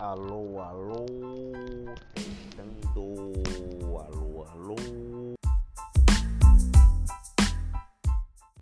alo alo tăng tô alo alo